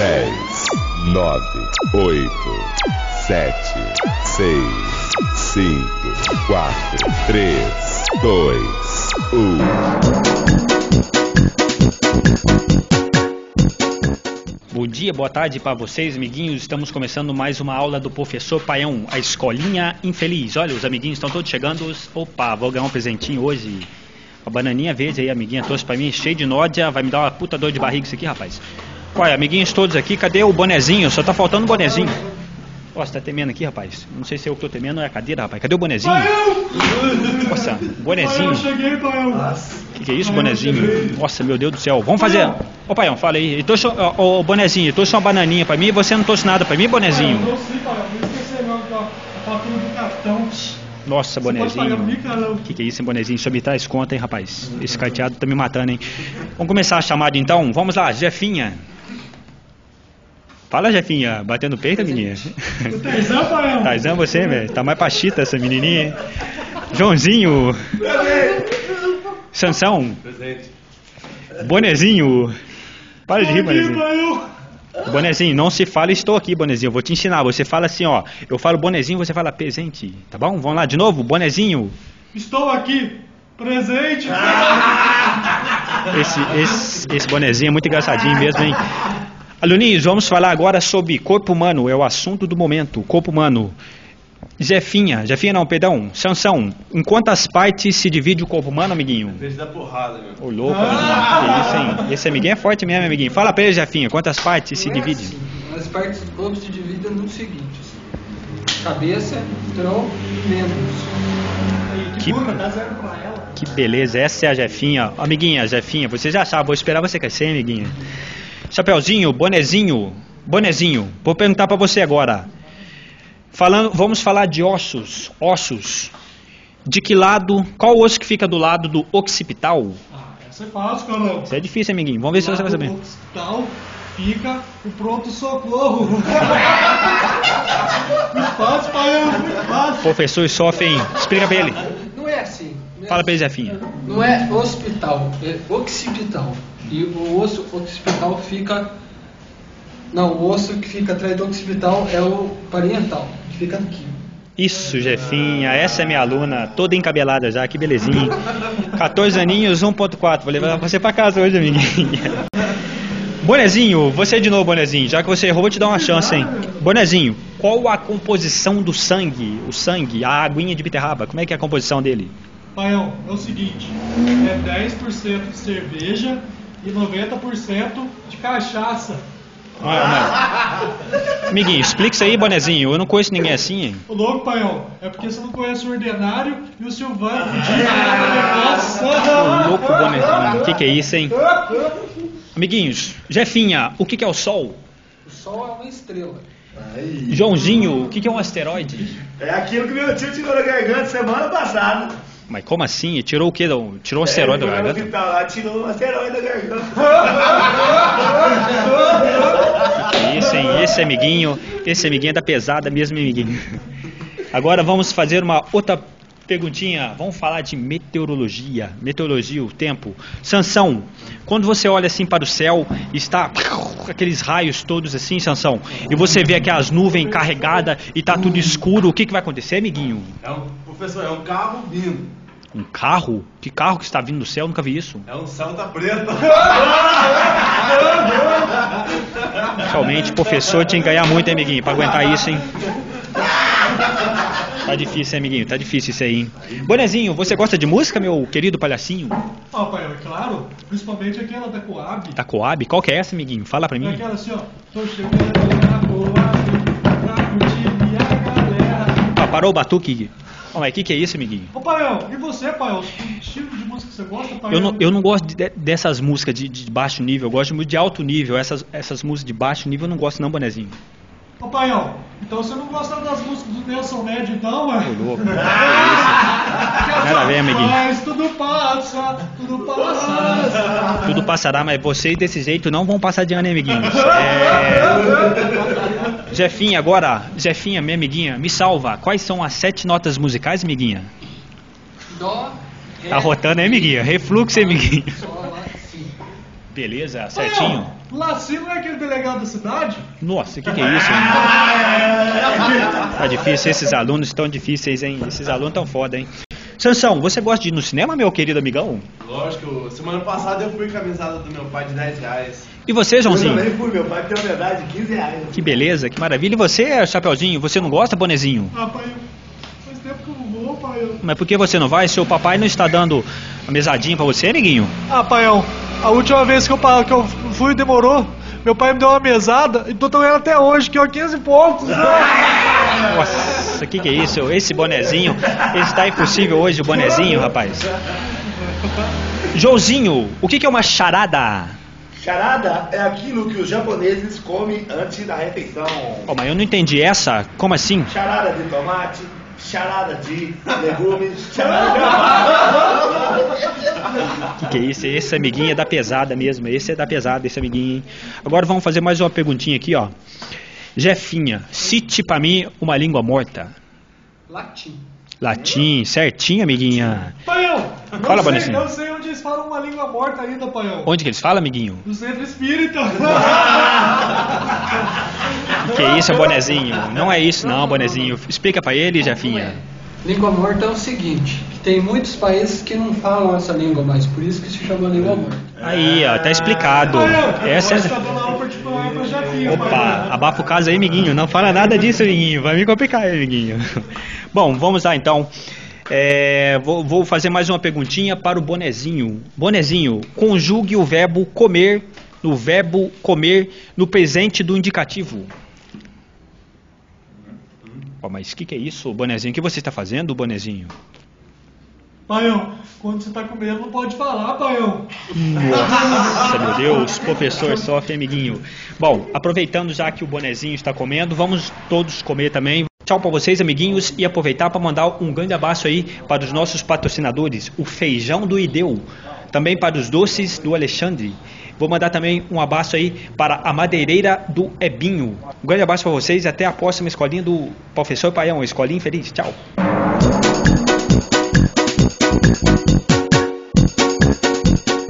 10, 9, 8, 7, 6, 5, 4, 3, 2, 1. Bom dia, boa tarde para vocês, amiguinhos. Estamos começando mais uma aula do professor Paião, a escolinha infeliz. Olha, os amiguinhos estão todos chegando. Opa, vou ganhar um presentinho hoje. A bananinha verde aí, amiguinha, trouxe pra mim, cheio de nódia. Vai me dar uma puta dor de barriga isso aqui, rapaz. Ué, amiguinhos todos aqui, cadê o bonezinho? Só tá faltando o bonezinho. Nossa, tá temendo aqui, rapaz. Não sei se eu que tô temendo ou é a cadeira, rapaz. Cadê o bonezinho? Nossa, bonezinho. Eu que, que é isso, bonezinho? Nossa, meu Deus do céu. Vamos fazer. Ô, Paião, fala aí. Eu trouxe, ó, ô, bonezinho, trouxe uma bananinha pra mim e você não trouxe nada pra mim, Eu bonezinho? não sei, Paião. Não esqueci não, a fatura do cartão. Nossa, bonezinho. O que, que é isso, hein, bonezinho? Só me traz conta, hein, rapaz? Esse carteado tá me matando, hein? Vamos começar a chamada então? Vamos lá, Jefinha. Fala, Jefinha. Batendo peito, menina? Tarzan, Paião. Tarzan, você, velho. Tá mais pachita essa menininha? Joãozinho. Sansão. Bonezinho. Para de rir, bonezinho. Bonezinho, não se fala estou aqui, bonezinho. Eu vou te ensinar. Você fala assim, ó. Eu falo bonezinho, você fala presente. Tá bom? Vamos lá de novo? Bonezinho. Estou aqui. Presente. Esse, esse, esse bonezinho é muito engraçadinho mesmo, hein? Aluninhos, vamos falar agora sobre corpo humano. É o assunto do momento. Corpo humano. Jefinha, Jefinha não, perdão. Sansão, em quantas partes se divide o corpo humano, amiguinho? Fez da porrada, meu. Ô louco, amiguinho. Que isso, hein? Esse amiguinho é forte mesmo, amiguinho. Fala pra ele, Jefinha, quantas partes se Não é divide? assim. As partes do corpo se dividem no seguinte: assim. cabeça, tronco e membros. Que, Burra, dá zero pra ela. que beleza, essa é a Jefinha. Amiguinha, Jefinha, você já sabe, vou esperar você crescer, amiguinha. Chapeuzinho, bonezinho, bonezinho, vou perguntar pra você agora. Falando, vamos falar de ossos, ossos. De que lado, qual osso que fica do lado do occipital? Ah, essa é fácil, caramba. Isso é difícil, amiguinho. Vamos ver se você vai saber. No hospital fica o pronto-socorro. fácil, fácil. Professor sofrem, explica pra ele. Não é assim. não é Fala pra ele, assim. Jefinha. Não é hospital, é occipital. E o osso occipital fica. Não, o osso que fica atrás do occipital é o parietal, que fica aqui. Isso, Jefinha, essa é minha aluna, toda encabelada já, que belezinha. 14 aninhos, 1.4, vou levar você pra casa hoje, amiguinha. Bonezinho, você de novo, Bonezinho, já que você errou, vou te dar uma chance, hein. Bonezinho, qual a composição do sangue, o sangue, a aguinha de beterraba, como é que é a composição dele? Paião, é o seguinte: é 10% de cerveja e 90% de cachaça. Ah, Amiguinho, explica isso aí, Bonezinho, eu não conheço ninguém assim, hein. O louco, Paião, é porque você não conhece o ordinário e o Silvano podia. Nossa! Ô, louco, Bonezinho, o que que é isso, hein? Amiguinhos, Jefinha, o que que é o Sol? O Sol é uma estrela. Joãozinho, o que que é um asteroide? É aquilo que meu tio tirou da garganta semana passada. Mas como assim? Tirou o quê? Tirou um asteroide da Ele foi no garganta? hospital lá, tirou um asteroide da garganta. Que Isso, hein? Esse amiguinho, esse amiguinho é da pesada mesmo, amiguinho. Agora vamos fazer uma outra perguntinha. Vamos falar de meteorologia. Meteorologia, o tempo. Sansão, quando você olha assim para o céu, está aqueles raios todos assim, Sansão, e você vê aquelas nuvens carregadas e tá tudo escuro, o que, que vai acontecer, amiguinho? É um, professor, é um carro vindo. Um carro? Que carro que está vindo do céu? Nunca vi isso. É um Santa Preta. Realmente, professor tinha que ganhar muito, hein, amiguinho, pra aguentar isso, hein? Tá difícil, hein, amiguinho? Tá difícil isso aí, hein? Bonezinho, você gosta de música, meu querido palhacinho? Ah, Paião, é claro, principalmente aquela da Coab. Da Coab? Qual que é essa, amiguinho? Fala pra É mim. aquela assim, ó. Tô chegando na Coab pra curtir minha galera. Ah, parou o batuque. Ó, mas o que, que é isso, amiguinho? Ô, Paião, e você, Paião? Que estilo de música você gosta, Paião? Eu não, eu não gosto de- dessas músicas de, de baixo nível, eu gosto muito de alto nível. Essas, essas músicas de baixo nível eu não gosto não, bonezinho. Ô, Paião, então você não gosta das músicas do Nelson Ned, então, Ô, ué? louco. Nada a ver, amiguinho. Mas tudo passa, tudo passa. Tudo passará, mas vocês desse jeito não vão passar de ano, hein, amiguinhos? É... Jefinha, agora, Jefinha, minha amiguinha, me salva. Quais são as sete notas musicais, amiguinha? Dó, Ré, Tá rotando, hein, amiguinha? Refluxo, hein, amiguinha? Beleza, certinho. Laci não é aquele delegado da cidade? Nossa, o que, que é isso? hein? Tá difícil, esses alunos estão difíceis, hein? Esses alunos tão foda, hein? Sansão, você gosta de ir no cinema, meu querido amigão? Lógico, semana passada eu fui com a mesada do meu pai de 10 reais. E você, Eu Joãozinho? também fui, meu pai tem uma verdade de 15 reais. Que beleza, que maravilha. E você, Chapeuzinho, você não gosta, bonezinho? Ah, pai, faz tempo que eu não vou, pai. Mas por que você não vai? Seu papai não está dando a mesadinha pra você, amiguinho? Ah, paião, a última vez que eu, que eu fui demorou. Meu pai me deu uma mesada e tô tomando até hoje, que é 15 pontos. Né? Nossa, o que, que é isso? Esse bonezinho, está impossível hoje o bonezinho, rapaz. Joãozinho, o que, que é uma charada? Charada é aquilo que os japoneses comem antes da refeição. Oh, mas eu não entendi essa. Como assim? Charada de tomate, charada de legumes, charada de... O que, que é isso? Esse amiguinho é da pesada mesmo. Esse é da pesada, esse amiguinho. hein? Agora vamos fazer mais uma perguntinha aqui, ó. Jefinha, cite pra mim uma língua morta. Latim. Latim, certinho, amiguinha. Paião, não Fala, sei, Bonezinho. não sei onde eles falam uma língua morta ainda, paião. Onde que eles falam, amiguinho? No centro espírita. O que é isso, bonezinho? Não é isso não, bonezinho. Explica pra ele, Jefinha. Língua morta é o seguinte, que tem muitos países que não falam essa língua mais, por isso que se chama língua morta. Aí, ó, tá explicado. Essa tá é... dando aula particular pra Jafinha, Opa, abafa o caso aí, amiguinho. Não fala nada disso, amiguinho. Vai me complicar, aí, amiguinho. Bom, vamos lá então. É, vou, vou fazer mais uma perguntinha para o Bonezinho. Bonezinho, conjugue o verbo comer no verbo comer no presente do indicativo. Ó, mas o que, que é isso, Bonezinho? O que você está fazendo, Bonezinho? Paião, quando você tá comendo não pode falar, paião. Nossa, meu Deus, professor sofre, amiguinho. Bom, aproveitando já que o bonezinho está comendo, vamos todos comer também. Tchau para vocês, amiguinhos, e aproveitar para mandar um grande abraço aí para os nossos patrocinadores, o Feijão do Ideu, também para os doces do Alexandre. Vou mandar também um abraço aí para a madeireira do Ebinho. Um grande abraço para vocês e até a próxima escolinha do professor Paião, Escolinha Feliz. Tchau.